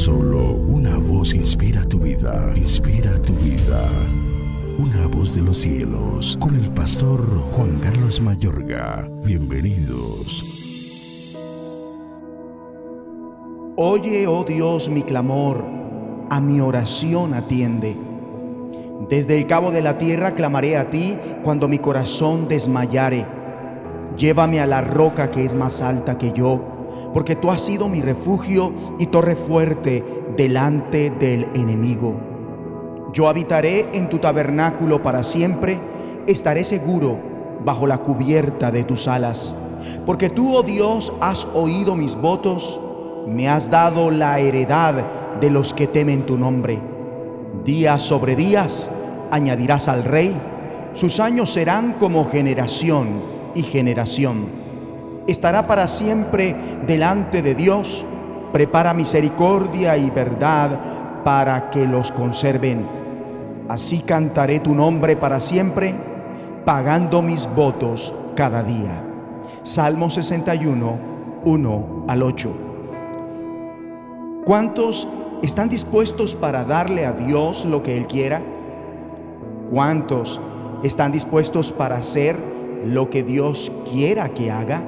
Solo una voz inspira tu vida, inspira tu vida. Una voz de los cielos, con el pastor Juan Carlos Mayorga. Bienvenidos. Oye, oh Dios, mi clamor, a mi oración atiende. Desde el cabo de la tierra clamaré a ti cuando mi corazón desmayare. Llévame a la roca que es más alta que yo porque tú has sido mi refugio y torre fuerte delante del enemigo. Yo habitaré en tu tabernáculo para siempre, estaré seguro bajo la cubierta de tus alas, porque tú, oh Dios, has oído mis votos, me has dado la heredad de los que temen tu nombre. Días sobre días añadirás al rey, sus años serán como generación y generación estará para siempre delante de Dios. Prepara misericordia y verdad para que los conserven. Así cantaré tu nombre para siempre, pagando mis votos cada día. Salmo 61, 1 al 8. ¿Cuántos están dispuestos para darle a Dios lo que Él quiera? ¿Cuántos están dispuestos para hacer lo que Dios quiera que haga?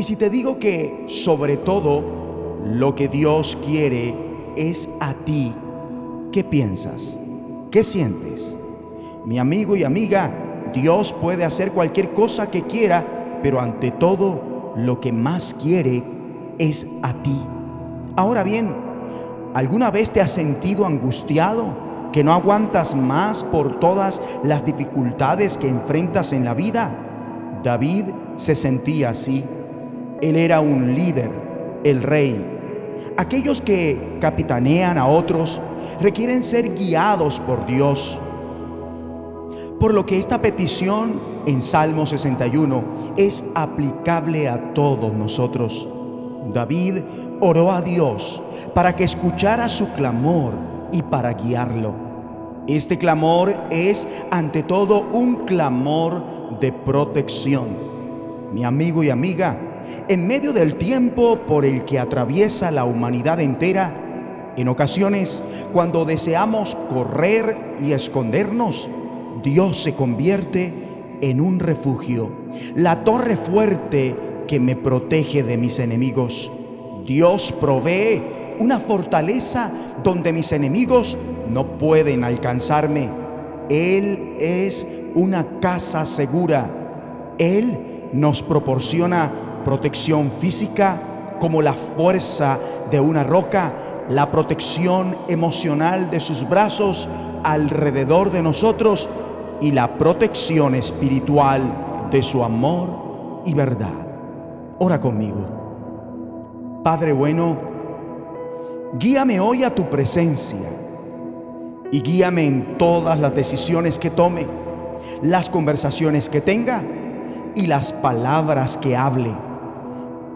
Y si te digo que sobre todo lo que Dios quiere es a ti, ¿qué piensas? ¿Qué sientes? Mi amigo y amiga, Dios puede hacer cualquier cosa que quiera, pero ante todo lo que más quiere es a ti. Ahora bien, ¿alguna vez te has sentido angustiado? ¿Que no aguantas más por todas las dificultades que enfrentas en la vida? David se sentía así. Él era un líder, el rey. Aquellos que capitanean a otros requieren ser guiados por Dios. Por lo que esta petición en Salmo 61 es aplicable a todos nosotros. David oró a Dios para que escuchara su clamor y para guiarlo. Este clamor es ante todo un clamor de protección. Mi amigo y amiga, en medio del tiempo por el que atraviesa la humanidad entera, en ocasiones cuando deseamos correr y escondernos, Dios se convierte en un refugio, la torre fuerte que me protege de mis enemigos. Dios provee una fortaleza donde mis enemigos no pueden alcanzarme. Él es una casa segura. Él nos proporciona protección física como la fuerza de una roca, la protección emocional de sus brazos alrededor de nosotros y la protección espiritual de su amor y verdad. Ora conmigo. Padre bueno, guíame hoy a tu presencia y guíame en todas las decisiones que tome, las conversaciones que tenga y las palabras que hable